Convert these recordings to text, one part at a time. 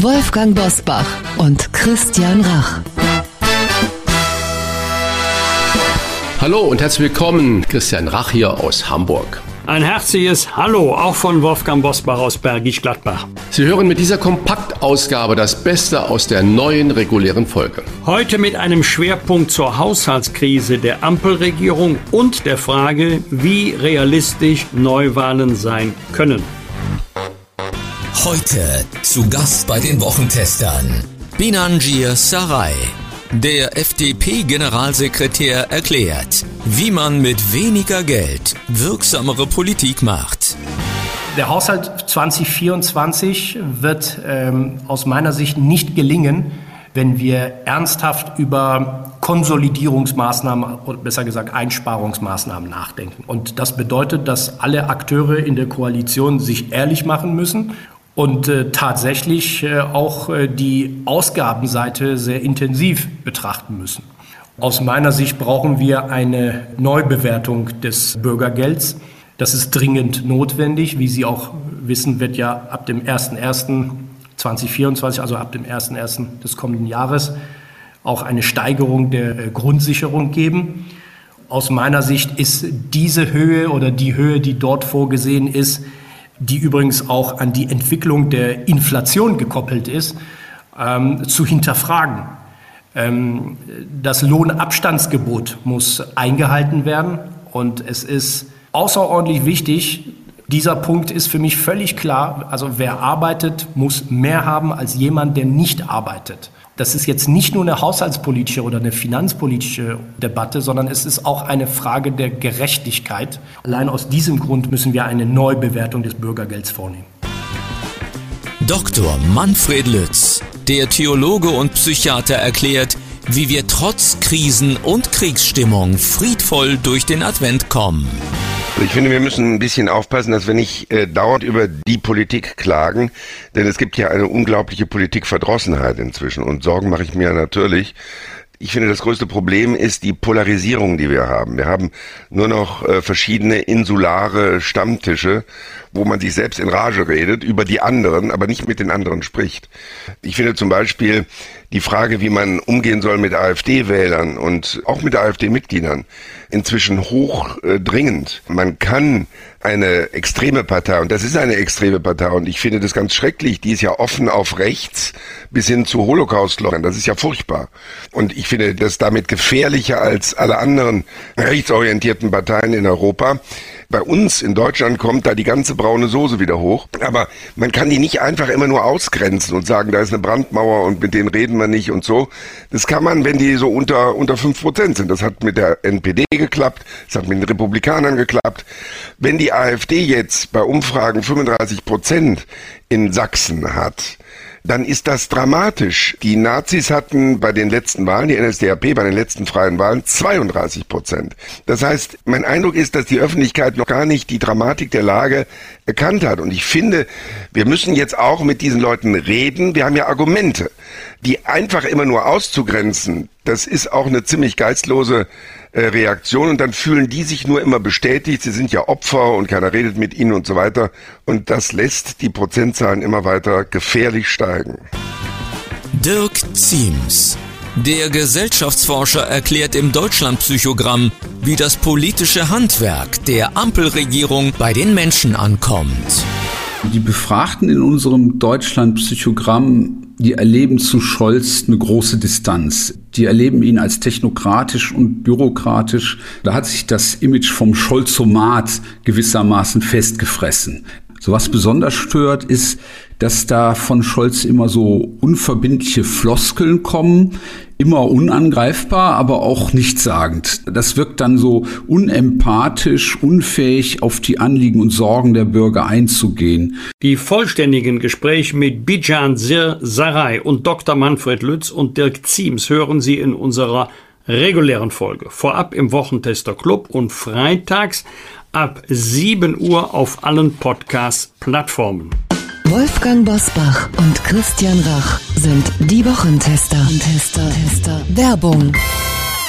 Wolfgang Bosbach und Christian Rach. Hallo und herzlich willkommen, Christian Rach hier aus Hamburg. Ein herzliches Hallo auch von Wolfgang Bosbach aus Bergisch Gladbach. Sie hören mit dieser Kompaktausgabe das Beste aus der neuen regulären Folge. Heute mit einem Schwerpunkt zur Haushaltskrise der Ampelregierung und der Frage, wie realistisch Neuwahlen sein können. Heute zu Gast bei den Wochentestern Binanjir Sarai. Der FDP-Generalsekretär erklärt, wie man mit weniger Geld wirksamere Politik macht. Der Haushalt 2024 wird ähm, aus meiner Sicht nicht gelingen, wenn wir ernsthaft über Konsolidierungsmaßnahmen oder besser gesagt Einsparungsmaßnahmen nachdenken. Und das bedeutet, dass alle Akteure in der Koalition sich ehrlich machen müssen und äh, tatsächlich äh, auch äh, die Ausgabenseite sehr intensiv betrachten müssen. Aus meiner Sicht brauchen wir eine Neubewertung des Bürgergelds. Das ist dringend notwendig. Wie Sie auch wissen, wird ja ab dem 01.01.2024, also ab dem 01.01. des kommenden Jahres, auch eine Steigerung der äh, Grundsicherung geben. Aus meiner Sicht ist diese Höhe oder die Höhe, die dort vorgesehen ist, die übrigens auch an die Entwicklung der Inflation gekoppelt ist, ähm, zu hinterfragen. Ähm, das Lohnabstandsgebot muss eingehalten werden und es ist außerordentlich wichtig, dieser Punkt ist für mich völlig klar. Also wer arbeitet, muss mehr haben als jemand, der nicht arbeitet. Das ist jetzt nicht nur eine haushaltspolitische oder eine finanzpolitische Debatte, sondern es ist auch eine Frage der Gerechtigkeit. Allein aus diesem Grund müssen wir eine Neubewertung des Bürgergelds vornehmen. Dr. Manfred Lütz, der Theologe und Psychiater, erklärt, wie wir trotz Krisen und Kriegsstimmung friedvoll durch den Advent kommen. Ich finde, wir müssen ein bisschen aufpassen, dass wir nicht äh, dauernd über die Politik klagen, denn es gibt ja eine unglaubliche Politikverdrossenheit inzwischen und Sorgen mache ich mir natürlich. Ich finde, das größte Problem ist die Polarisierung, die wir haben. Wir haben nur noch äh, verschiedene insulare Stammtische, wo man sich selbst in Rage redet über die anderen, aber nicht mit den anderen spricht. Ich finde zum Beispiel die Frage, wie man umgehen soll mit AfD-Wählern und auch mit AfD-Mitgliedern, inzwischen hochdringend. Äh, man kann eine extreme Partei, und das ist eine extreme Partei, und ich finde das ganz schrecklich, die ist ja offen auf rechts bis hin zu Holocaust-Leugern. Das ist ja furchtbar. Und ich finde das damit gefährlicher als alle anderen rechtsorientierten Parteien in Europa. Bei uns in Deutschland kommt da die ganze braune Soße wieder hoch. Aber man kann die nicht einfach immer nur ausgrenzen und sagen, da ist eine Brandmauer und mit denen reden wir nicht und so. Das kann man, wenn die so unter, unter fünf Prozent sind. Das hat mit der NPD geklappt. Das hat mit den Republikanern geklappt. Wenn die AfD jetzt bei Umfragen 35 Prozent in Sachsen hat, dann ist das dramatisch. Die Nazis hatten bei den letzten Wahlen, die NSDAP bei den letzten freien Wahlen 32 Prozent. Das heißt, mein Eindruck ist, dass die Öffentlichkeit noch gar nicht die Dramatik der Lage erkannt hat. Und ich finde, wir müssen jetzt auch mit diesen Leuten reden. Wir haben ja Argumente. Die einfach immer nur auszugrenzen, das ist auch eine ziemlich geistlose Reaktion und dann fühlen die sich nur immer bestätigt, sie sind ja Opfer und keiner redet mit ihnen und so weiter und das lässt die Prozentzahlen immer weiter gefährlich steigen. Dirk Ziems der Gesellschaftsforscher erklärt im Deutschlandpsychogramm, wie das politische Handwerk der Ampelregierung bei den Menschen ankommt. Die Befragten in unserem Deutschlandpsychogramm die erleben zu Scholz eine große Distanz. Die erleben ihn als technokratisch und bürokratisch. Da hat sich das Image vom Scholzomat gewissermaßen festgefressen. So was besonders stört, ist dass da von Scholz immer so unverbindliche Floskeln kommen, immer unangreifbar, aber auch nichtssagend. Das wirkt dann so unempathisch, unfähig, auf die Anliegen und Sorgen der Bürger einzugehen. Die vollständigen Gespräche mit Bijan Sir Sarai und Dr. Manfred Lütz und Dirk Ziems hören Sie in unserer regulären Folge. Vorab im Wochentester Club und freitags ab 7 Uhr auf allen Podcast-Plattformen. Wolfgang Bosbach und Christian Rach sind die Wochentester. Tester, Tester. Werbung.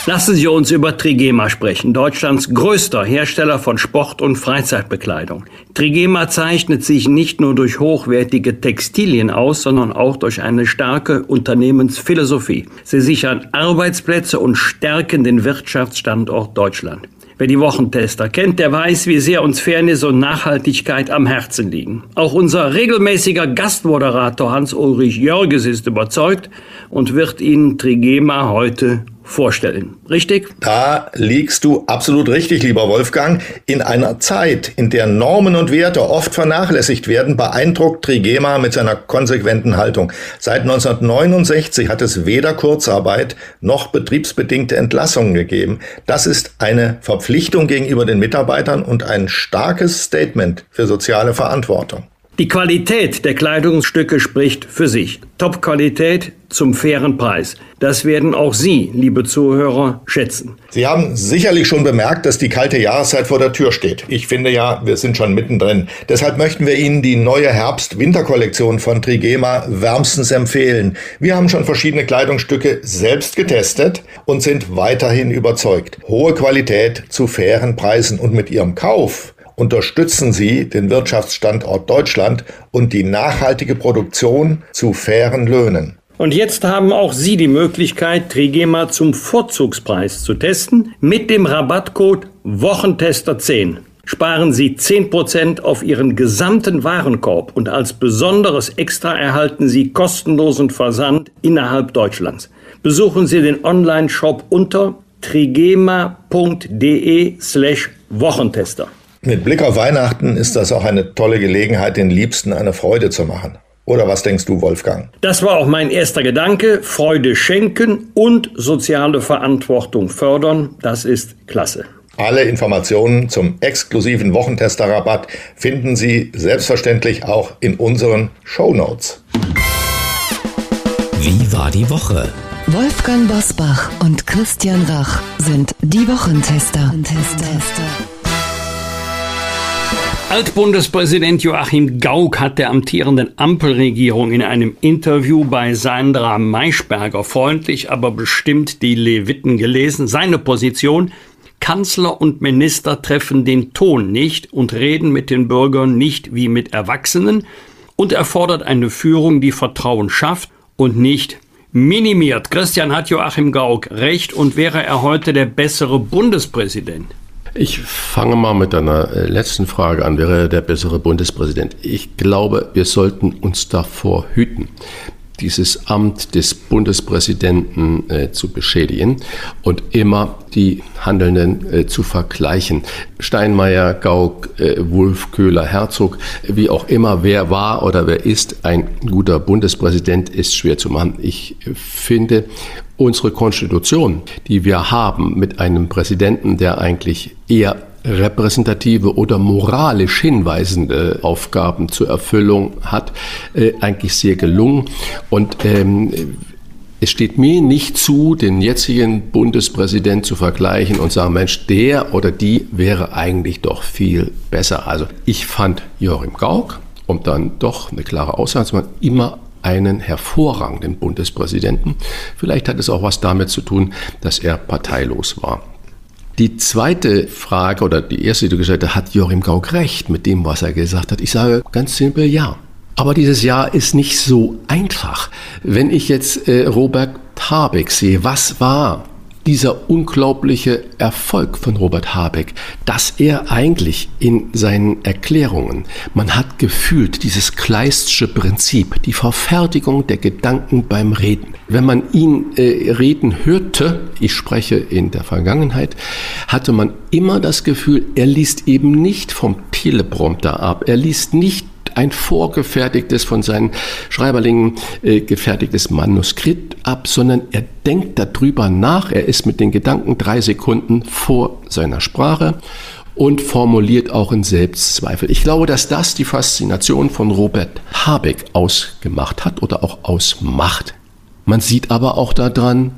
Lassen Sie uns über Trigema sprechen, Deutschlands größter Hersteller von Sport- und Freizeitbekleidung. Trigema zeichnet sich nicht nur durch hochwertige Textilien aus, sondern auch durch eine starke Unternehmensphilosophie. Sie sichern Arbeitsplätze und stärken den Wirtschaftsstandort Deutschland. Wer die Wochentester kennt, der weiß, wie sehr uns Fairness und Nachhaltigkeit am Herzen liegen. Auch unser regelmäßiger Gastmoderator Hans-Ulrich Jörges ist überzeugt und wird Ihnen Trigema heute vorstellen. Richtig? Da liegst du absolut richtig, lieber Wolfgang. In einer Zeit, in der Normen und Werte oft vernachlässigt werden, beeindruckt Trigema mit seiner konsequenten Haltung. Seit 1969 hat es weder Kurzarbeit noch betriebsbedingte Entlassungen gegeben. Das ist eine Verpflichtung gegenüber den Mitarbeitern und ein starkes Statement für soziale Verantwortung. Die Qualität der Kleidungsstücke spricht für sich. Top-Qualität zum fairen Preis. Das werden auch Sie, liebe Zuhörer, schätzen. Sie haben sicherlich schon bemerkt, dass die kalte Jahreszeit vor der Tür steht. Ich finde ja, wir sind schon mittendrin. Deshalb möchten wir Ihnen die neue Herbst-Winter-Kollektion von Trigema wärmstens empfehlen. Wir haben schon verschiedene Kleidungsstücke selbst getestet und sind weiterhin überzeugt. Hohe Qualität zu fairen Preisen und mit Ihrem Kauf unterstützen Sie den Wirtschaftsstandort Deutschland und die nachhaltige Produktion zu fairen Löhnen. Und jetzt haben auch Sie die Möglichkeit, Trigema zum Vorzugspreis zu testen mit dem Rabattcode Wochentester10. Sparen Sie 10% auf Ihren gesamten Warenkorb und als besonderes Extra erhalten Sie kostenlosen Versand innerhalb Deutschlands. Besuchen Sie den Online-Shop unter trigema.de slash Wochentester. Mit Blick auf Weihnachten ist das auch eine tolle Gelegenheit, den Liebsten eine Freude zu machen. Oder was denkst du, Wolfgang? Das war auch mein erster Gedanke. Freude schenken und soziale Verantwortung fördern. Das ist klasse. Alle Informationen zum exklusiven Wochentester-Rabatt finden Sie selbstverständlich auch in unseren Show Notes. Wie war die Woche? Wolfgang Bosbach und Christian Rach sind die Wochentester. Tester. Altbundespräsident Joachim Gauck hat der amtierenden Ampelregierung in einem Interview bei Sandra Maischberger freundlich, aber bestimmt die Leviten gelesen. Seine Position, Kanzler und Minister treffen den Ton nicht und reden mit den Bürgern nicht wie mit Erwachsenen und er fordert eine Führung, die Vertrauen schafft und nicht minimiert. Christian hat Joachim Gauck recht und wäre er heute der bessere Bundespräsident? Ich fange mal mit einer äh, letzten Frage an. Wäre der bessere Bundespräsident? Ich glaube, wir sollten uns davor hüten, dieses Amt des Bundespräsidenten äh, zu beschädigen und immer die Handelnden äh, zu vergleichen. Steinmeier, Gauck, äh, Wulff, Köhler, Herzog, wie auch immer, wer war oder wer ist ein guter Bundespräsident, ist schwer zu machen. Ich finde, unsere Konstitution, die wir haben mit einem Präsidenten, der eigentlich eher repräsentative oder moralisch hinweisende Aufgaben zur Erfüllung hat, äh, eigentlich sehr gelungen. Und ähm, es steht mir nicht zu, den jetzigen Bundespräsident zu vergleichen und sagen, Mensch, der oder die wäre eigentlich doch viel besser. Also ich fand Joachim Gauck, um dann doch eine klare Aussage zu machen, immer einen hervorragenden Bundespräsidenten. Vielleicht hat es auch was damit zu tun, dass er parteilos war. Die zweite Frage oder die erste, die du gesagt hast, hat Joachim Gauck recht mit dem, was er gesagt hat? Ich sage ganz simpel ja. Aber dieses Jahr ist nicht so einfach. Wenn ich jetzt äh, Robert Habeck sehe, was war dieser unglaubliche Erfolg von Robert Habeck, dass er eigentlich in seinen Erklärungen, man hat gefühlt dieses Kleistsche Prinzip, die Verfertigung der Gedanken beim Reden. Wenn man ihn äh, reden hörte, ich spreche in der Vergangenheit, hatte man immer das Gefühl, er liest eben nicht vom Teleprompter ab, er liest nicht ein vorgefertigtes, von seinen Schreiberlingen äh, gefertigtes Manuskript ab, sondern er denkt darüber nach. Er ist mit den Gedanken drei Sekunden vor seiner Sprache und formuliert auch in Selbstzweifel. Ich glaube, dass das die Faszination von Robert Habeck ausgemacht hat oder auch ausmacht. Man sieht aber auch daran,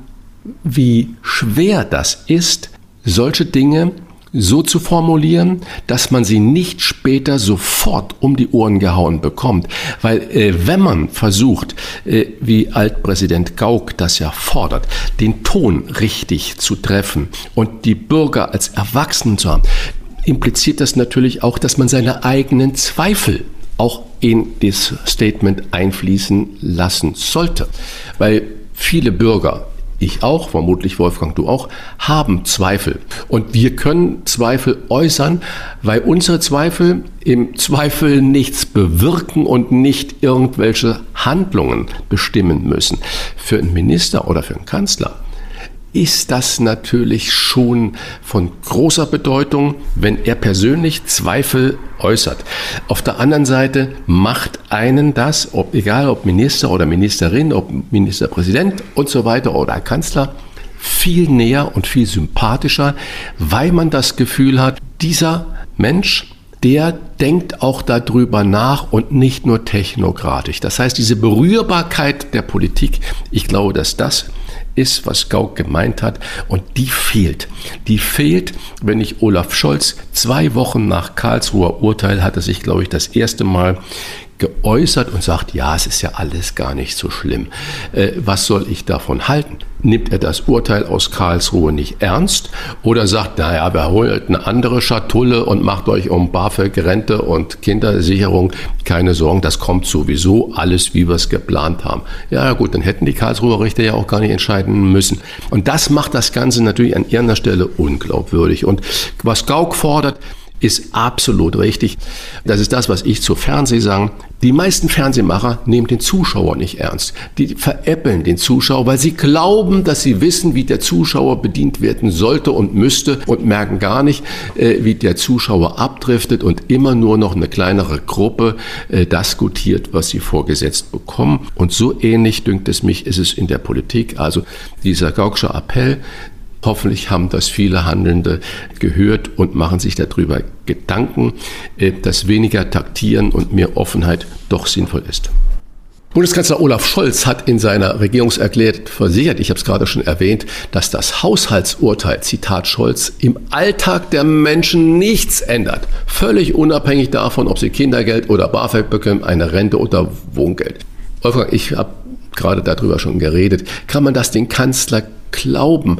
wie schwer das ist, solche Dinge so zu formulieren, dass man sie nicht später sofort um die Ohren gehauen bekommt. Weil äh, wenn man versucht, äh, wie Altpräsident Gauck das ja fordert, den Ton richtig zu treffen und die Bürger als Erwachsenen zu haben, impliziert das natürlich auch, dass man seine eigenen Zweifel auch in das Statement einfließen lassen sollte. Weil viele Bürger ich auch, vermutlich Wolfgang, du auch, haben Zweifel. Und wir können Zweifel äußern, weil unsere Zweifel im Zweifel nichts bewirken und nicht irgendwelche Handlungen bestimmen müssen. Für einen Minister oder für einen Kanzler ist das natürlich schon von großer Bedeutung, wenn er persönlich Zweifel äußert. Auf der anderen Seite macht einen das, ob, egal ob Minister oder Ministerin, ob Ministerpräsident und so weiter oder Kanzler, viel näher und viel sympathischer, weil man das Gefühl hat, dieser Mensch, der denkt auch darüber nach und nicht nur technokratisch. Das heißt, diese Berührbarkeit der Politik, ich glaube, dass das ist, was Gauck gemeint hat. Und die fehlt. Die fehlt, wenn ich Olaf Scholz zwei Wochen nach Karlsruher Urteil hatte sich, glaube ich, das erste Mal geäußert und sagt, ja, es ist ja alles gar nicht so schlimm. Äh, was soll ich davon halten? Nimmt er das Urteil aus Karlsruhe nicht ernst oder sagt, naja, wir holen eine andere Schatulle und macht euch um BAföG, Rente und Kindersicherung keine Sorgen, das kommt sowieso alles, wie wir es geplant haben. Ja gut, dann hätten die Karlsruher Richter ja auch gar nicht entscheiden müssen. Und das macht das Ganze natürlich an irgendeiner Stelle unglaubwürdig. Und was Gauck fordert, ist absolut richtig. Das ist das, was ich zu Fernseh sagen. Die meisten Fernsehmacher nehmen den Zuschauer nicht ernst. Die veräppeln den Zuschauer, weil sie glauben, dass sie wissen, wie der Zuschauer bedient werden sollte und müsste und merken gar nicht, äh, wie der Zuschauer abdriftet und immer nur noch eine kleinere Gruppe äh, das gutiert, was sie vorgesetzt bekommen. Und so ähnlich, dünkt es mich, ist es in der Politik. Also dieser Gaucksche Appell, Hoffentlich haben das viele Handelnde gehört und machen sich darüber Gedanken, äh, dass weniger Taktieren und mehr Offenheit doch sinnvoll ist. Bundeskanzler Olaf Scholz hat in seiner Regierungserklärung versichert, ich habe es gerade schon erwähnt, dass das Haushaltsurteil, Zitat Scholz, im Alltag der Menschen nichts ändert. Völlig unabhängig davon, ob sie Kindergeld oder BAföG bekommen, eine Rente oder Wohngeld. Wolfgang, ich habe gerade darüber schon geredet. Kann man das den Kanzler glauben?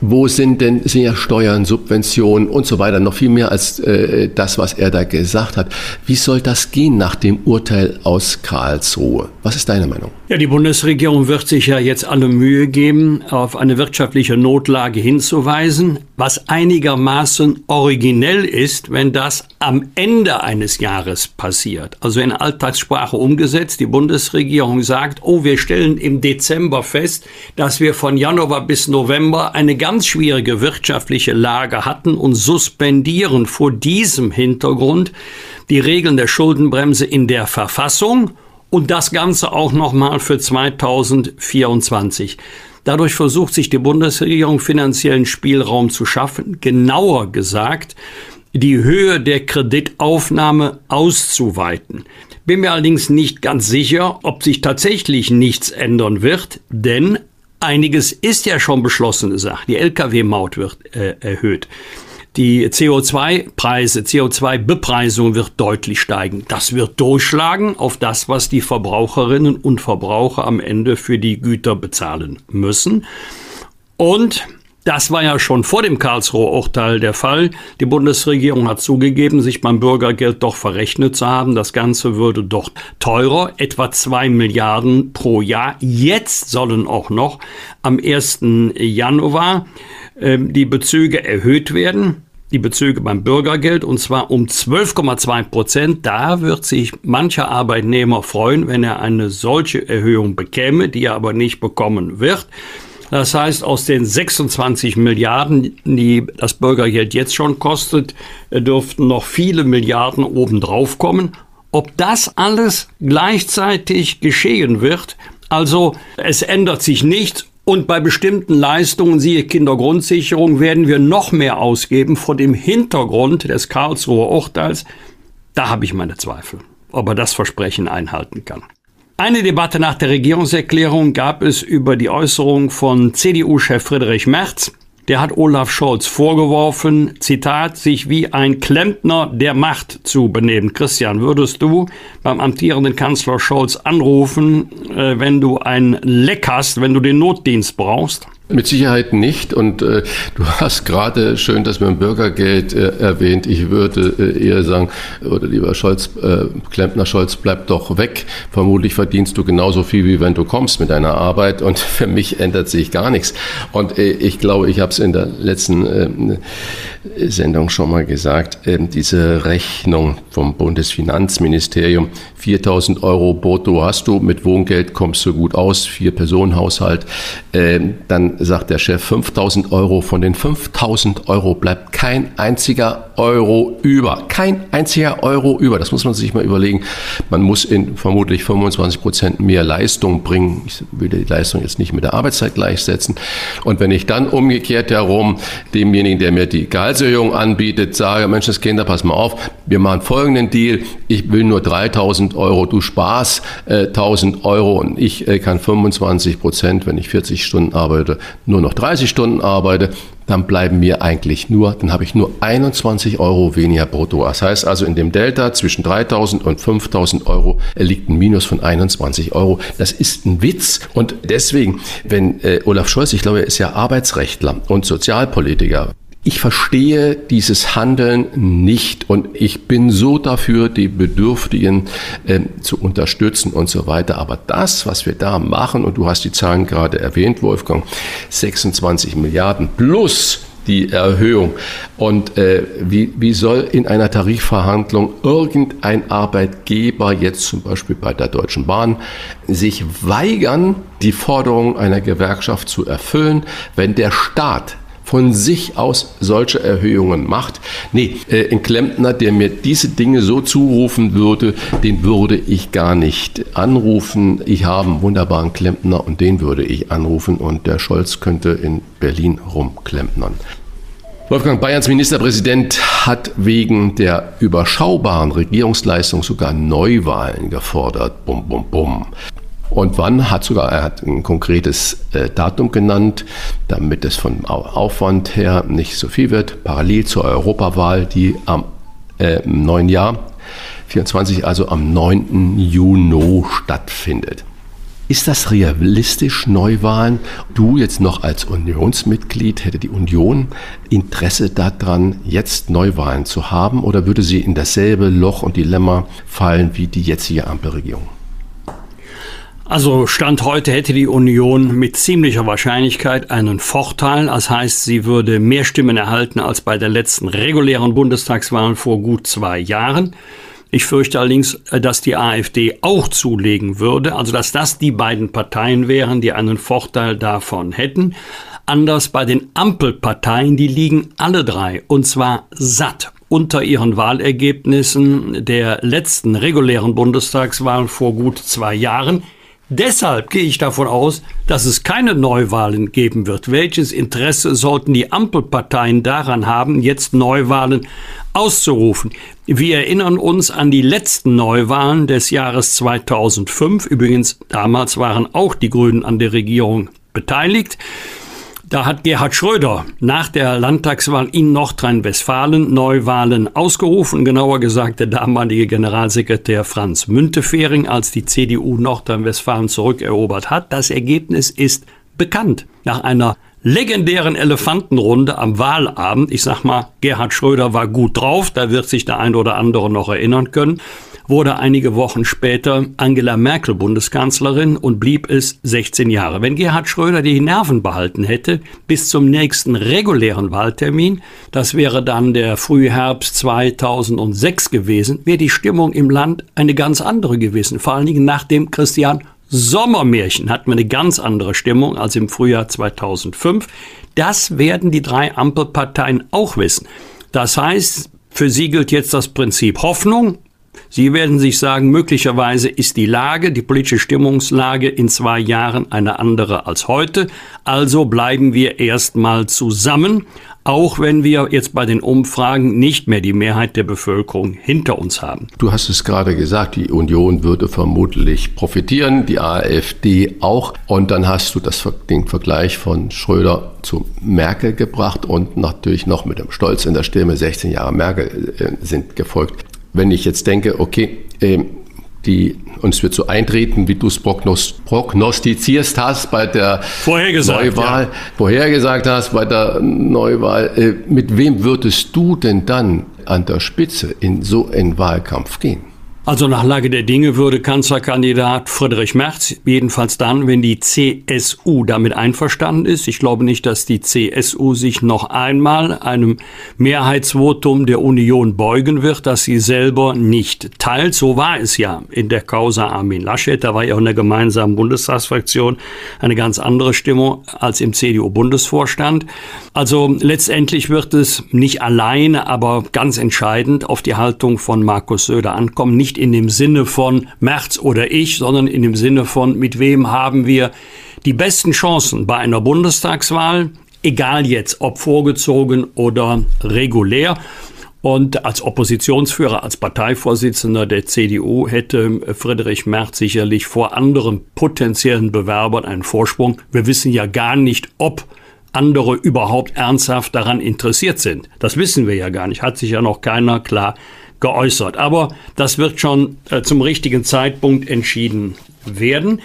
Wo sind denn sind ja Steuern, Subventionen und so weiter, noch viel mehr als äh, das, was er da gesagt hat. Wie soll das gehen nach dem Urteil aus Karlsruhe? Was ist deine Meinung? Ja, die Bundesregierung wird sich ja jetzt alle Mühe geben, auf eine wirtschaftliche Notlage hinzuweisen, was einigermaßen originell ist, wenn das am Ende eines Jahres passiert. Also in Alltagssprache umgesetzt. Die Bundesregierung sagt, oh, wir stellen im Dezember fest, dass wir von Januar bis November eine ganz schwierige wirtschaftliche Lage hatten und suspendieren vor diesem Hintergrund die Regeln der Schuldenbremse in der Verfassung und das Ganze auch nochmal für 2024. Dadurch versucht sich die Bundesregierung finanziellen Spielraum zu schaffen, genauer gesagt, die Höhe der Kreditaufnahme auszuweiten. Bin mir allerdings nicht ganz sicher, ob sich tatsächlich nichts ändern wird, denn einiges ist ja schon beschlossene Sache. Die Lkw-Maut wird äh, erhöht. Die CO2-Preise, CO2-Bepreisung wird deutlich steigen. Das wird durchschlagen auf das, was die Verbraucherinnen und Verbraucher am Ende für die Güter bezahlen müssen. Und das war ja schon vor dem Karlsruher Urteil der Fall. Die Bundesregierung hat zugegeben, sich beim Bürgergeld doch verrechnet zu haben. Das Ganze würde doch teurer, etwa zwei Milliarden pro Jahr. Jetzt sollen auch noch am 1. Januar ähm, die Bezüge erhöht werden, die Bezüge beim Bürgergeld, und zwar um 12,2 Prozent. Da wird sich mancher Arbeitnehmer freuen, wenn er eine solche Erhöhung bekäme, die er aber nicht bekommen wird. Das heißt, aus den 26 Milliarden, die das Bürgergeld jetzt schon kostet, dürften noch viele Milliarden obendrauf kommen. Ob das alles gleichzeitig geschehen wird, also es ändert sich nichts und bei bestimmten Leistungen, siehe Kindergrundsicherung, werden wir noch mehr ausgeben vor dem Hintergrund des Karlsruher Urteils. Da habe ich meine Zweifel, ob er das Versprechen einhalten kann. Eine Debatte nach der Regierungserklärung gab es über die Äußerung von CDU-Chef Friedrich Merz. Der hat Olaf Scholz vorgeworfen, Zitat, sich wie ein Klempner der Macht zu benehmen. Christian, würdest du beim amtierenden Kanzler Scholz anrufen, äh, wenn du ein Leck hast, wenn du den Notdienst brauchst? Mit Sicherheit nicht. Und äh, du hast gerade schön das mit dem Bürgergeld äh, erwähnt. Ich würde äh, eher sagen, oder lieber Scholz, äh, Klempner Scholz, bleib doch weg. Vermutlich verdienst du genauso viel, wie wenn du kommst mit deiner Arbeit. Und für mich ändert sich gar nichts. Und äh, ich glaube, ich habe es in der letzten äh, Sendung schon mal gesagt, äh, diese Rechnung vom Bundesfinanzministerium, 4000 Euro brutto hast du, mit Wohngeld kommst du gut aus, vier Personen Haushalt, äh, dann sagt der Chef 5000 Euro. Von den 5000 Euro bleibt kein einziger Euro über. Kein einziger Euro über. Das muss man sich mal überlegen. Man muss in vermutlich 25 Prozent mehr Leistung bringen. Ich will die Leistung jetzt nicht mit der Arbeitszeit gleichsetzen. Und wenn ich dann umgekehrt herum demjenigen, der mir die Gehaltserhöhung anbietet, sage, Mensch, das Kinder, pass mal auf, wir machen folgenden Deal. Ich will nur 3000 Euro, du sparst äh, 1000 Euro und ich äh, kann 25 Prozent, wenn ich 40 Stunden arbeite, nur noch 30 Stunden arbeite, dann bleiben mir eigentlich nur, dann habe ich nur 21 Euro weniger brutto. Das heißt also, in dem Delta zwischen 3000 und 5000 Euro liegt ein Minus von 21 Euro. Das ist ein Witz. Und deswegen, wenn äh, Olaf Scholz, ich glaube, er ist ja Arbeitsrechtler und Sozialpolitiker, ich verstehe dieses Handeln nicht und ich bin so dafür, die Bedürftigen äh, zu unterstützen und so weiter. Aber das, was wir da machen, und du hast die Zahlen gerade erwähnt, Wolfgang, 26 Milliarden plus die Erhöhung. Und äh, wie, wie soll in einer Tarifverhandlung irgendein Arbeitgeber, jetzt zum Beispiel bei der Deutschen Bahn, sich weigern, die Forderungen einer Gewerkschaft zu erfüllen, wenn der Staat von sich aus solche Erhöhungen macht. Nee, äh, ein Klempner, der mir diese Dinge so zurufen würde, den würde ich gar nicht anrufen. Ich habe einen wunderbaren Klempner und den würde ich anrufen und der Scholz könnte in Berlin rumklempnern. Wolfgang Bayerns Ministerpräsident hat wegen der überschaubaren Regierungsleistung sogar Neuwahlen gefordert. Bum, bum, bum. Und wann hat sogar, er hat ein konkretes äh, Datum genannt, damit es von Aufwand her nicht so viel wird, parallel zur Europawahl, die am äh, neuen Jahr 24, also am 9. Juni stattfindet. Ist das realistisch, Neuwahlen? Du jetzt noch als Unionsmitglied, hätte die Union Interesse daran, jetzt Neuwahlen zu haben oder würde sie in dasselbe Loch und Dilemma fallen wie die jetzige Ampelregierung? Also Stand heute hätte die Union mit ziemlicher Wahrscheinlichkeit einen Vorteil. Das heißt, sie würde mehr Stimmen erhalten als bei der letzten regulären Bundestagswahl vor gut zwei Jahren. Ich fürchte allerdings, dass die AfD auch zulegen würde, also dass das die beiden Parteien wären, die einen Vorteil davon hätten. Anders bei den Ampelparteien, die liegen alle drei, und zwar satt unter ihren Wahlergebnissen der letzten regulären Bundestagswahl vor gut zwei Jahren. Deshalb gehe ich davon aus, dass es keine Neuwahlen geben wird. Welches Interesse sollten die Ampelparteien daran haben, jetzt Neuwahlen auszurufen? Wir erinnern uns an die letzten Neuwahlen des Jahres 2005. Übrigens, damals waren auch die Grünen an der Regierung beteiligt. Da hat Gerhard Schröder nach der Landtagswahl in Nordrhein-Westfalen Neuwahlen ausgerufen, genauer gesagt der damalige Generalsekretär Franz Müntefering, als die CDU Nordrhein-Westfalen zurückerobert hat. Das Ergebnis ist bekannt. Nach einer legendären Elefantenrunde am Wahlabend, ich sag mal, Gerhard Schröder war gut drauf, da wird sich der ein oder andere noch erinnern können, wurde einige Wochen später Angela Merkel Bundeskanzlerin und blieb es 16 Jahre. Wenn Gerhard Schröder die Nerven behalten hätte bis zum nächsten regulären Wahltermin, das wäre dann der Frühherbst 2006 gewesen, wäre die Stimmung im Land eine ganz andere gewesen. Vor allen Dingen nach dem Christian Sommermärchen hat man eine ganz andere Stimmung als im Frühjahr 2005. Das werden die drei Ampelparteien auch wissen. Das heißt, für sie gilt jetzt das Prinzip Hoffnung, Sie werden sich sagen, möglicherweise ist die Lage, die politische Stimmungslage in zwei Jahren eine andere als heute. Also bleiben wir erstmal zusammen auch wenn wir jetzt bei den Umfragen nicht mehr die Mehrheit der Bevölkerung hinter uns haben. Du hast es gerade gesagt, die Union würde vermutlich profitieren, die AfD auch. Und dann hast du das, den Vergleich von Schröder zu Merkel gebracht und natürlich noch mit dem Stolz in der Stimme, 16 Jahre Merkel äh, sind gefolgt. Wenn ich jetzt denke, okay, äh, die uns wird so eintreten, wie du es prognostizierst hast bei der vorhergesagt, Neuwahl, ja. vorhergesagt hast bei der Neuwahl. Äh, mit wem würdest du denn dann an der Spitze in so einen Wahlkampf gehen? Also nach Lage der Dinge würde Kanzlerkandidat Friedrich Merz, jedenfalls dann, wenn die CSU damit einverstanden ist. Ich glaube nicht, dass die CSU sich noch einmal einem Mehrheitsvotum der Union beugen wird, das sie selber nicht teilt. So war es ja in der Causa Armin Laschet. Da war ja auch in der gemeinsamen Bundestagsfraktion eine ganz andere Stimmung als im CDU-Bundesvorstand. Also letztendlich wird es nicht alleine, aber ganz entscheidend auf die Haltung von Markus Söder ankommen. Nicht in dem Sinne von Merz oder ich, sondern in dem Sinne von, mit wem haben wir die besten Chancen bei einer Bundestagswahl, egal jetzt ob vorgezogen oder regulär. Und als Oppositionsführer, als Parteivorsitzender der CDU hätte Friedrich Merz sicherlich vor anderen potenziellen Bewerbern einen Vorsprung. Wir wissen ja gar nicht, ob andere überhaupt ernsthaft daran interessiert sind. Das wissen wir ja gar nicht, hat sich ja noch keiner klar geäußert. Aber das wird schon äh, zum richtigen Zeitpunkt entschieden werden.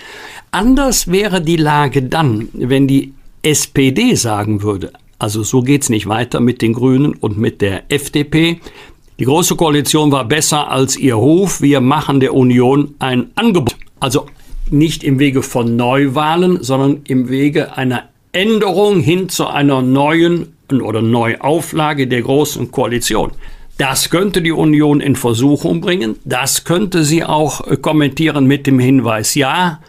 Anders wäre die Lage dann, wenn die SPD sagen würde, also so geht's nicht weiter mit den Grünen und mit der FDP. Die Große Koalition war besser als ihr Hof. Wir machen der Union ein Angebot. Also nicht im Wege von Neuwahlen, sondern im Wege einer Änderung hin zu einer neuen oder Neuauflage der Großen Koalition. Das könnte die Union in Versuchung bringen. Das könnte sie auch äh, kommentieren mit dem Hinweis, ja,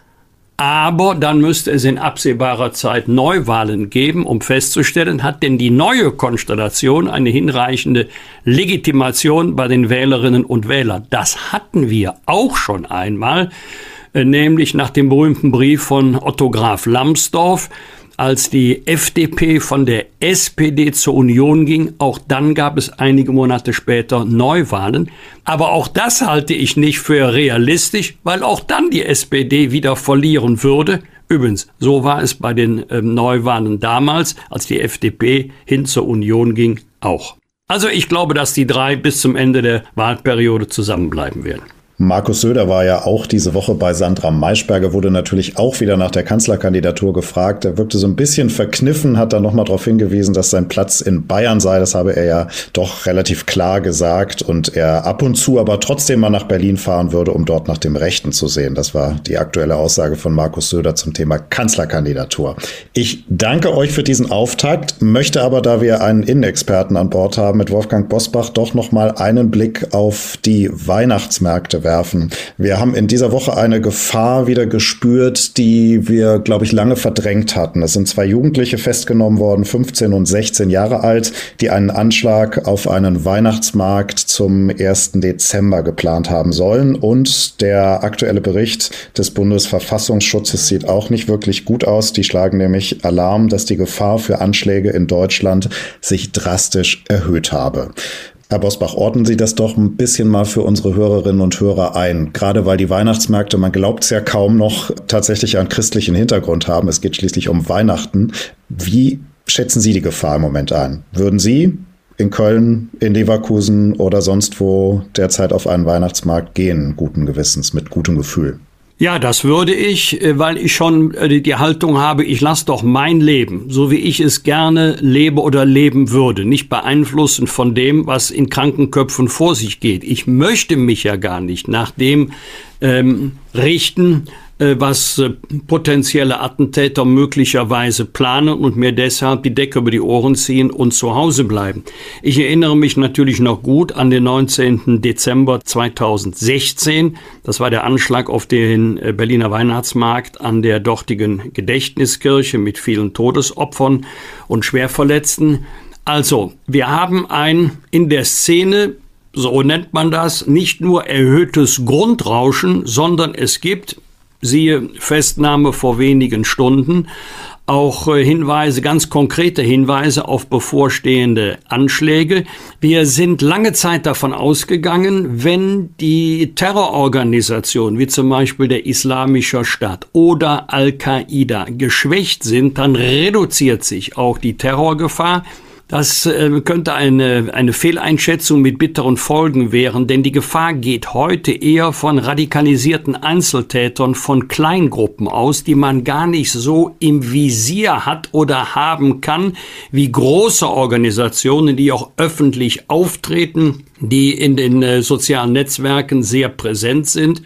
aber dann müsste es in absehbarer Zeit Neuwahlen geben, um festzustellen, hat denn die neue Konstellation eine hinreichende Legitimation bei den Wählerinnen und Wählern. Das hatten wir auch schon einmal, äh, nämlich nach dem berühmten Brief von Otto Graf Lambsdorff, als die FDP von der SPD zur Union ging. Auch dann gab es einige Monate später Neuwahlen. Aber auch das halte ich nicht für realistisch, weil auch dann die SPD wieder verlieren würde. Übrigens, so war es bei den äh, Neuwahlen damals, als die FDP hin zur Union ging, auch. Also ich glaube, dass die drei bis zum Ende der Wahlperiode zusammenbleiben werden. Markus Söder war ja auch diese Woche bei Sandra Maischberger, wurde natürlich auch wieder nach der Kanzlerkandidatur gefragt. Er wirkte so ein bisschen verkniffen, hat dann nochmal darauf hingewiesen, dass sein Platz in Bayern sei. Das habe er ja doch relativ klar gesagt und er ab und zu aber trotzdem mal nach Berlin fahren würde, um dort nach dem Rechten zu sehen. Das war die aktuelle Aussage von Markus Söder zum Thema Kanzlerkandidatur. Ich danke euch für diesen Auftakt, möchte aber, da wir einen Innenexperten an Bord haben mit Wolfgang Bosbach, doch nochmal einen Blick auf die Weihnachtsmärkte werfen. Wir haben in dieser Woche eine Gefahr wieder gespürt, die wir, glaube ich, lange verdrängt hatten. Es sind zwei Jugendliche festgenommen worden, 15 und 16 Jahre alt, die einen Anschlag auf einen Weihnachtsmarkt zum 1. Dezember geplant haben sollen. Und der aktuelle Bericht des Bundesverfassungsschutzes sieht auch nicht wirklich gut aus. Die schlagen nämlich Alarm, dass die Gefahr für Anschläge in Deutschland sich drastisch erhöht habe. Herr Bosbach, ordnen Sie das doch ein bisschen mal für unsere Hörerinnen und Hörer ein. Gerade weil die Weihnachtsmärkte, man glaubt es ja kaum noch, tatsächlich einen christlichen Hintergrund haben. Es geht schließlich um Weihnachten. Wie schätzen Sie die Gefahr im Moment ein? Würden Sie in Köln, in Leverkusen oder sonst wo derzeit auf einen Weihnachtsmarkt gehen, guten Gewissens, mit gutem Gefühl? Ja, das würde ich, äh, weil ich schon äh, die Haltung habe, ich lasse doch mein Leben, so wie ich es gerne lebe oder leben würde, nicht beeinflussen von dem, was in Krankenköpfen vor sich geht. Ich möchte mich ja gar nicht nach dem ähm, richten, äh, was äh, potenzielle Attentäter möglicherweise planen und mir deshalb die Decke über die Ohren ziehen und zu Hause bleiben. Ich erinnere mich natürlich noch gut an den 19. Dezember 2016. Das war der Anschlag auf den äh, Berliner Weihnachtsmarkt an der dortigen Gedächtniskirche mit vielen Todesopfern und Schwerverletzten. Also, wir haben ein in der Szene so nennt man das, nicht nur erhöhtes Grundrauschen, sondern es gibt, siehe Festnahme vor wenigen Stunden, auch äh, Hinweise, ganz konkrete Hinweise auf bevorstehende Anschläge. Wir sind lange Zeit davon ausgegangen, wenn die Terrororganisationen wie zum Beispiel der Islamische Staat oder Al-Qaida geschwächt sind, dann reduziert sich auch die Terrorgefahr. Das äh, könnte eine, eine Fehleinschätzung mit bitteren Folgen wären, denn die Gefahr geht heute eher von radikalisierten Einzeltätern, von Kleingruppen aus, die man gar nicht so im Visier hat oder haben kann, wie große Organisationen, die auch öffentlich auftreten, die in den äh, sozialen Netzwerken sehr präsent sind.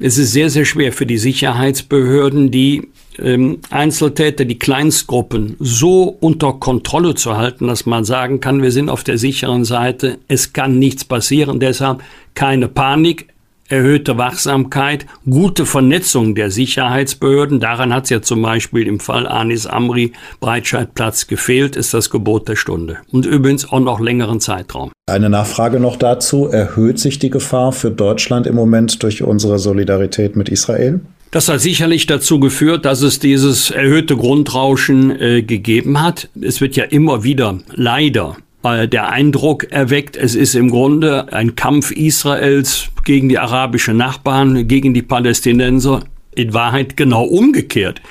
Es ist sehr, sehr schwer für die Sicherheitsbehörden, die ähm, Einzeltäter, die Kleinstgruppen so unter Kontrolle zu halten, dass man sagen kann, wir sind auf der sicheren Seite, es kann nichts passieren, deshalb keine Panik, erhöhte Wachsamkeit, gute Vernetzung der Sicherheitsbehörden. Daran hat es ja zum Beispiel im Fall Anis Amri Breitscheidplatz gefehlt, ist das Gebot der Stunde. Und übrigens auch noch längeren Zeitraum. Eine Nachfrage noch dazu. Erhöht sich die Gefahr für Deutschland im Moment durch unsere Solidarität mit Israel? Das hat sicherlich dazu geführt, dass es dieses erhöhte Grundrauschen äh, gegeben hat. Es wird ja immer wieder leider äh, der Eindruck erweckt, es ist im Grunde ein Kampf Israels gegen die arabischen Nachbarn, gegen die Palästinenser. In Wahrheit genau umgekehrt.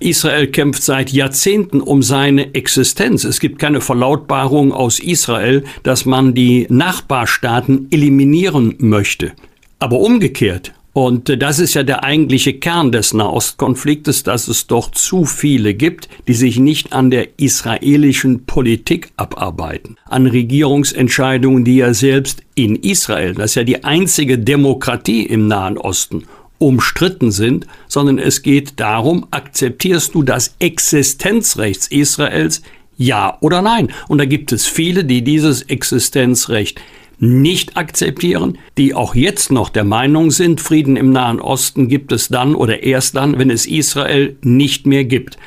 Israel kämpft seit Jahrzehnten um seine Existenz. Es gibt keine Verlautbarung aus Israel, dass man die Nachbarstaaten eliminieren möchte. Aber umgekehrt, und äh, das ist ja der eigentliche Kern des Nahostkonfliktes, dass es doch zu viele gibt, die sich nicht an der israelischen Politik abarbeiten, an Regierungsentscheidungen, die ja selbst in Israel, das ist ja die einzige Demokratie im Nahen Osten, umstritten sind, sondern es geht darum, akzeptierst du das Existenzrecht Israels, ja oder nein? Und da gibt es viele, die dieses Existenzrecht nicht akzeptieren, die auch jetzt noch der Meinung sind, Frieden im Nahen Osten gibt es dann oder erst dann, wenn es Israel nicht mehr gibt.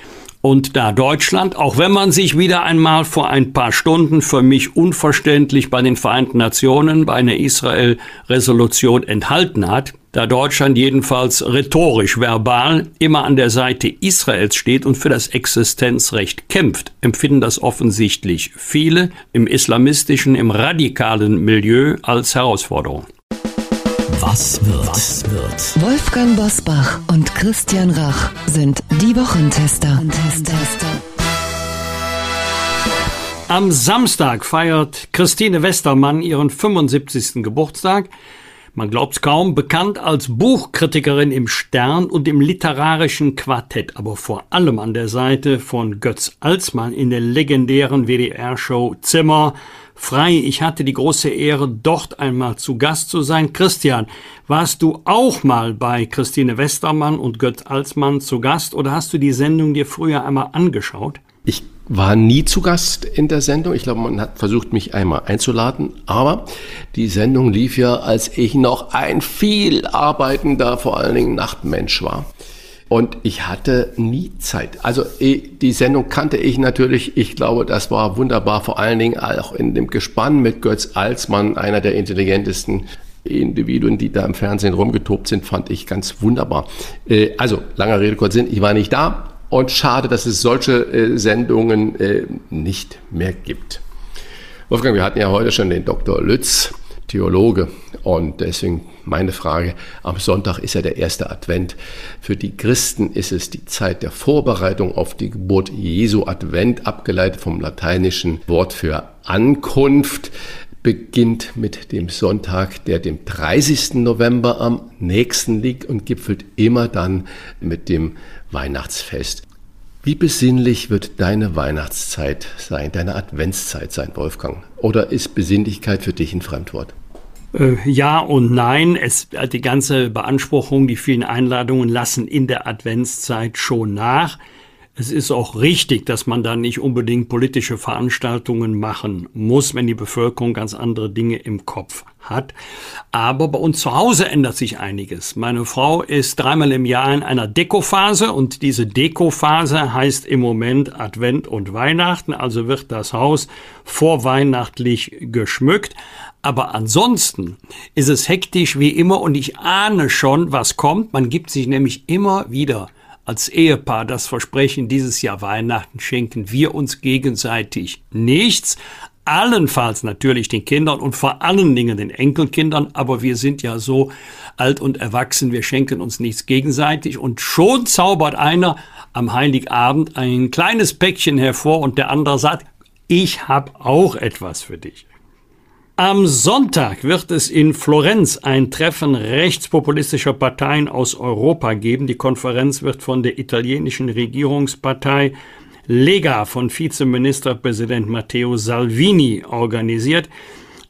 Und da Deutschland, auch wenn man sich wieder einmal vor ein paar Stunden für mich unverständlich bei den Vereinten Nationen bei einer Israel-Resolution enthalten hat, da Deutschland jedenfalls rhetorisch, verbal immer an der Seite Israels steht und für das Existenzrecht kämpft, empfinden das offensichtlich viele im islamistischen, im radikalen Milieu als Herausforderung. Was wird? Was wird? Wolfgang Bosbach und Christian Rach sind die Wochentester. Am Samstag feiert Christine Westermann ihren 75. Geburtstag. Man glaubt's kaum, bekannt als Buchkritikerin im Stern und im literarischen Quartett, aber vor allem an der Seite von Götz Alsmann in der legendären WDR-Show Zimmer frei. Ich hatte die große Ehre, dort einmal zu Gast zu sein. Christian, warst du auch mal bei Christine Westermann und Götz Alsmann zu Gast oder hast du die Sendung dir früher einmal angeschaut? Ich war nie zu Gast in der Sendung. Ich glaube, man hat versucht, mich einmal einzuladen. Aber die Sendung lief ja, als ich noch ein viel arbeitender, vor allen Dingen Nachtmensch war. Und ich hatte nie Zeit. Also eh, die Sendung kannte ich natürlich. Ich glaube, das war wunderbar, vor allen Dingen auch in dem Gespann mit Götz Alsmann, einer der intelligentesten Individuen, die da im Fernsehen rumgetobt sind, fand ich ganz wunderbar. Äh, also, langer Rede, kurz Sinn, ich war nicht da und schade, dass es solche äh, Sendungen äh, nicht mehr gibt. Wolfgang, wir hatten ja heute schon den Dr. Lütz Theologe. Und deswegen meine Frage, am Sonntag ist ja der erste Advent. Für die Christen ist es die Zeit der Vorbereitung auf die Geburt Jesu Advent, abgeleitet vom lateinischen Wort für Ankunft beginnt mit dem Sonntag, der dem 30. November am nächsten liegt und gipfelt immer dann mit dem Weihnachtsfest. Wie besinnlich wird deine Weihnachtszeit sein, deine Adventszeit sein, Wolfgang? Oder ist Besinnlichkeit für dich ein Fremdwort? Äh, ja und nein. Es, äh, die ganze Beanspruchung, die vielen Einladungen lassen in der Adventszeit schon nach. Es ist auch richtig, dass man da nicht unbedingt politische Veranstaltungen machen muss, wenn die Bevölkerung ganz andere Dinge im Kopf hat. Aber bei uns zu Hause ändert sich einiges. Meine Frau ist dreimal im Jahr in einer Dekophase und diese Dekophase heißt im Moment Advent und Weihnachten. Also wird das Haus vorweihnachtlich geschmückt. Aber ansonsten ist es hektisch wie immer und ich ahne schon, was kommt. Man gibt sich nämlich immer wieder als Ehepaar das Versprechen, dieses Jahr Weihnachten schenken wir uns gegenseitig nichts, allenfalls natürlich den Kindern und vor allen Dingen den Enkelkindern, aber wir sind ja so alt und erwachsen, wir schenken uns nichts gegenseitig und schon zaubert einer am Heiligabend ein kleines Päckchen hervor und der andere sagt, ich habe auch etwas für dich. Am Sonntag wird es in Florenz ein Treffen rechtspopulistischer Parteien aus Europa geben. Die Konferenz wird von der italienischen Regierungspartei Lega von Vizeministerpräsident Matteo Salvini organisiert.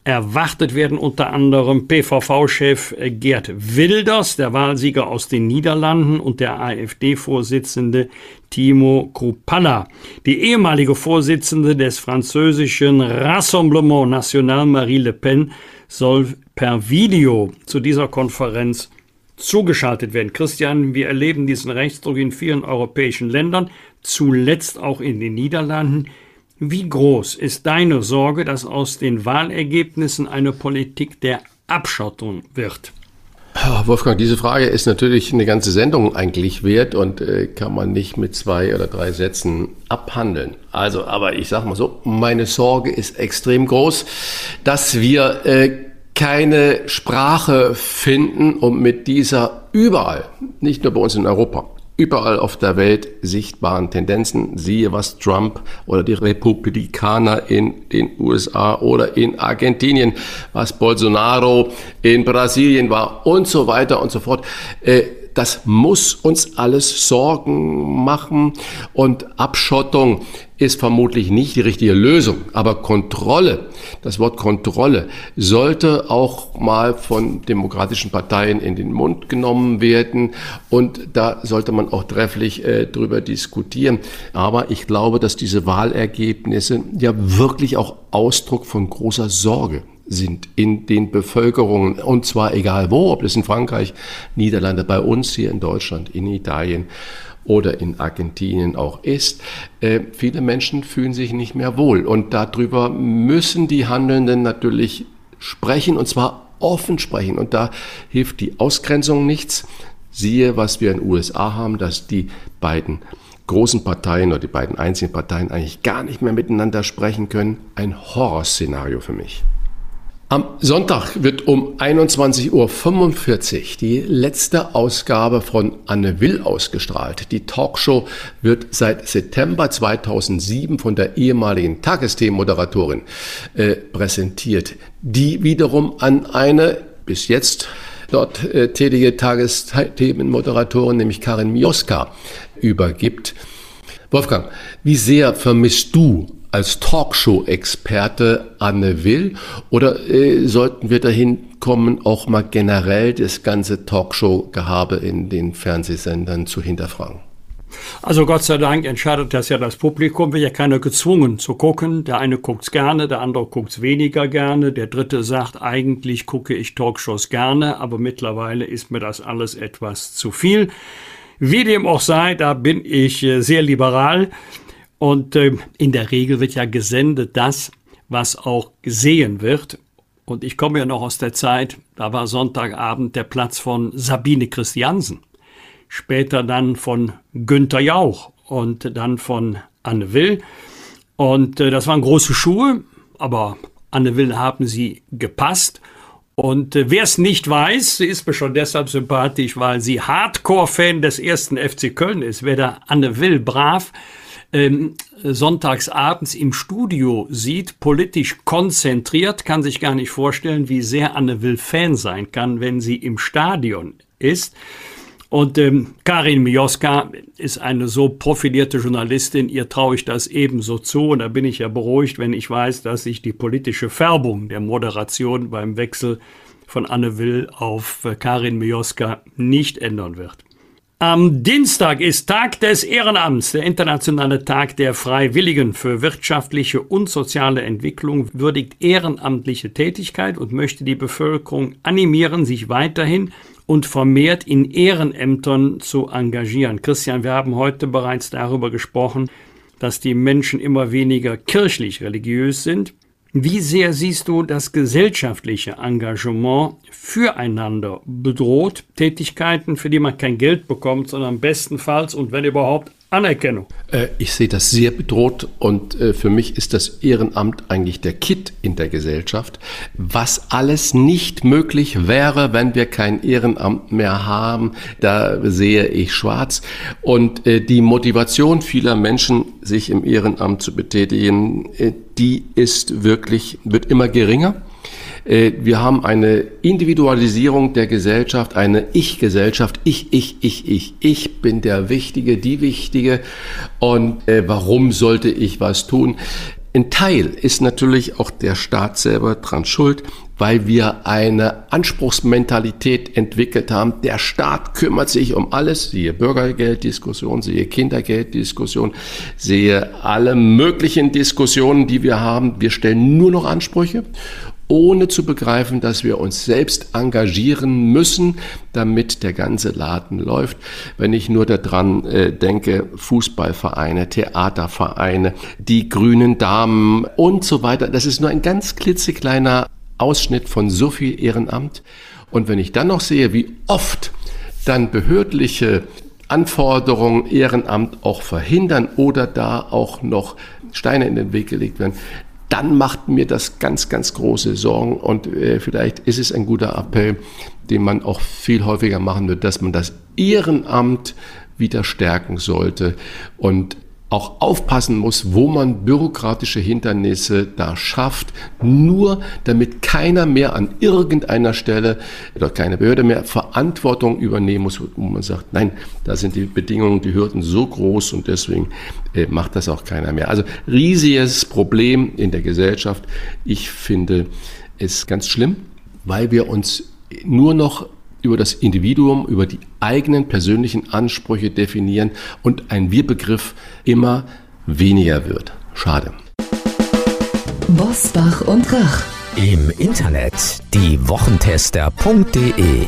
Erwartet werden unter anderem PVV-Chef Gerd Wilders, der Wahlsieger aus den Niederlanden, und der AfD-Vorsitzende Timo Krupalla. Die ehemalige Vorsitzende des französischen Rassemblement National Marie Le Pen soll per Video zu dieser Konferenz zugeschaltet werden. Christian, wir erleben diesen Rechtsdruck in vielen europäischen Ländern, zuletzt auch in den Niederlanden. Wie groß ist deine Sorge, dass aus den Wahlergebnissen eine Politik der Abschottung wird? Wolfgang, diese Frage ist natürlich eine ganze Sendung eigentlich wert und äh, kann man nicht mit zwei oder drei Sätzen abhandeln. Also, aber ich sage mal so, meine Sorge ist extrem groß, dass wir äh, keine Sprache finden, um mit dieser überall, nicht nur bei uns in Europa, überall auf der Welt sichtbaren Tendenzen. Siehe, was Trump oder die Republikaner in den USA oder in Argentinien, was Bolsonaro in Brasilien war und so weiter und so fort. Äh, das muss uns alles Sorgen machen und Abschottung ist vermutlich nicht die richtige Lösung. Aber Kontrolle, das Wort Kontrolle, sollte auch mal von demokratischen Parteien in den Mund genommen werden. Und da sollte man auch trefflich äh, drüber diskutieren. Aber ich glaube, dass diese Wahlergebnisse ja wirklich auch Ausdruck von großer Sorge sind in den Bevölkerungen. Und zwar egal wo, ob das in Frankreich, Niederlande, bei uns hier in Deutschland, in Italien oder in Argentinien auch ist. Äh, viele Menschen fühlen sich nicht mehr wohl. Und darüber müssen die Handelnden natürlich sprechen und zwar offen sprechen. Und da hilft die Ausgrenzung nichts. Siehe, was wir in den USA haben, dass die beiden großen Parteien oder die beiden einzigen Parteien eigentlich gar nicht mehr miteinander sprechen können. Ein Horrorszenario für mich. Am Sonntag wird um 21.45 Uhr die letzte Ausgabe von Anne Will ausgestrahlt. Die Talkshow wird seit September 2007 von der ehemaligen Tagesthemenmoderatorin äh, präsentiert, die wiederum an eine bis jetzt dort äh, tätige Tagesthemenmoderatorin, nämlich Karin Mioska, übergibt. Wolfgang, wie sehr vermisst du als Talkshow-Experte Anne Will oder äh, sollten wir dahin kommen, auch mal generell das ganze Talkshow-Gehabe in den Fernsehsendern zu hinterfragen? Also Gott sei Dank entscheidet das ja das Publikum, wird ja keiner gezwungen zu gucken. Der eine guckt's gerne, der andere guckt's weniger gerne, der dritte sagt, eigentlich gucke ich Talkshows gerne, aber mittlerweile ist mir das alles etwas zu viel. Wie dem auch sei, da bin ich äh, sehr liberal. Und äh, in der Regel wird ja gesendet das, was auch gesehen wird. Und ich komme ja noch aus der Zeit, da war Sonntagabend der Platz von Sabine Christiansen, später dann von Günther Jauch und dann von Anne Will. Und äh, das waren große Schuhe, aber Anne Will haben sie gepasst. Und äh, wer es nicht weiß, sie ist mir schon deshalb sympathisch, weil sie Hardcore-Fan des ersten FC Köln ist. Wer da Anne Will brav ähm, sonntags abends im Studio sieht, politisch konzentriert, kann sich gar nicht vorstellen, wie sehr Anne Will Fan sein kann, wenn sie im Stadion ist. Und ähm, Karin Mioska ist eine so profilierte Journalistin, ihr traue ich das ebenso zu. Und da bin ich ja beruhigt, wenn ich weiß, dass sich die politische Färbung der Moderation beim Wechsel von Anne Will auf äh, Karin Mioska nicht ändern wird. Am Dienstag ist Tag des Ehrenamts, der internationale Tag der Freiwilligen für wirtschaftliche und soziale Entwicklung würdigt ehrenamtliche Tätigkeit und möchte die Bevölkerung animieren, sich weiterhin und vermehrt in Ehrenämtern zu engagieren. Christian, wir haben heute bereits darüber gesprochen, dass die Menschen immer weniger kirchlich religiös sind. Wie sehr siehst du das gesellschaftliche Engagement füreinander bedroht? Tätigkeiten, für die man kein Geld bekommt, sondern bestenfalls und wenn überhaupt Anerkennung. Äh, ich sehe das sehr bedroht und äh, für mich ist das Ehrenamt eigentlich der Kit in der Gesellschaft, was alles nicht möglich wäre, wenn wir kein Ehrenamt mehr haben. Da sehe ich schwarz und äh, die Motivation vieler Menschen, sich im Ehrenamt zu betätigen, die ist wirklich, wird immer geringer. Äh, wir haben eine Individualisierung der Gesellschaft, eine Ich-Gesellschaft. Ich, ich, ich, ich. Ich bin der Wichtige, die Wichtige. Und äh, warum sollte ich was tun? Ein Teil ist natürlich auch der Staat selber dran schuld, weil wir eine Anspruchsmentalität entwickelt haben. Der Staat kümmert sich um alles, siehe Bürgergelddiskussion, siehe Kindergelddiskussion, sehe alle möglichen Diskussionen, die wir haben. Wir stellen nur noch Ansprüche ohne zu begreifen, dass wir uns selbst engagieren müssen, damit der ganze Laden läuft. Wenn ich nur daran äh, denke, Fußballvereine, Theatervereine, die grünen Damen und so weiter, das ist nur ein ganz klitzekleiner Ausschnitt von so viel Ehrenamt. Und wenn ich dann noch sehe, wie oft dann behördliche Anforderungen Ehrenamt auch verhindern oder da auch noch Steine in den Weg gelegt werden, dann macht mir das ganz, ganz große Sorgen und äh, vielleicht ist es ein guter Appell, den man auch viel häufiger machen wird, dass man das Ehrenamt wieder stärken sollte und auch aufpassen muss, wo man bürokratische Hindernisse da schafft, nur damit keiner mehr an irgendeiner Stelle oder keine Behörde mehr Verantwortung übernehmen muss, wo man sagt, nein, da sind die Bedingungen, die Hürden so groß und deswegen äh, macht das auch keiner mehr. Also riesiges Problem in der Gesellschaft. Ich finde es ganz schlimm, weil wir uns nur noch über das Individuum, über die eigenen persönlichen Ansprüche definieren und ein Wir-Begriff immer weniger wird. Schade. Bosbach und Rach. Im Internet diewochentester.de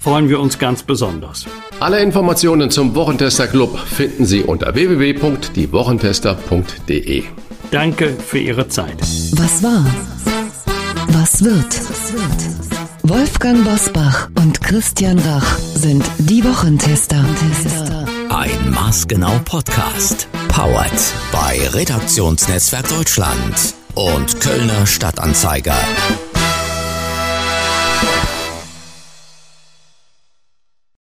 freuen wir uns ganz besonders. Alle Informationen zum Wochentester Club finden Sie unter www.diewochentester.de. Danke für Ihre Zeit. Was war? Was wird? Wolfgang Bosbach und Christian Rach sind die Wochentester. Ein maßgenau Podcast. Powered bei Redaktionsnetzwerk Deutschland und Kölner Stadtanzeiger.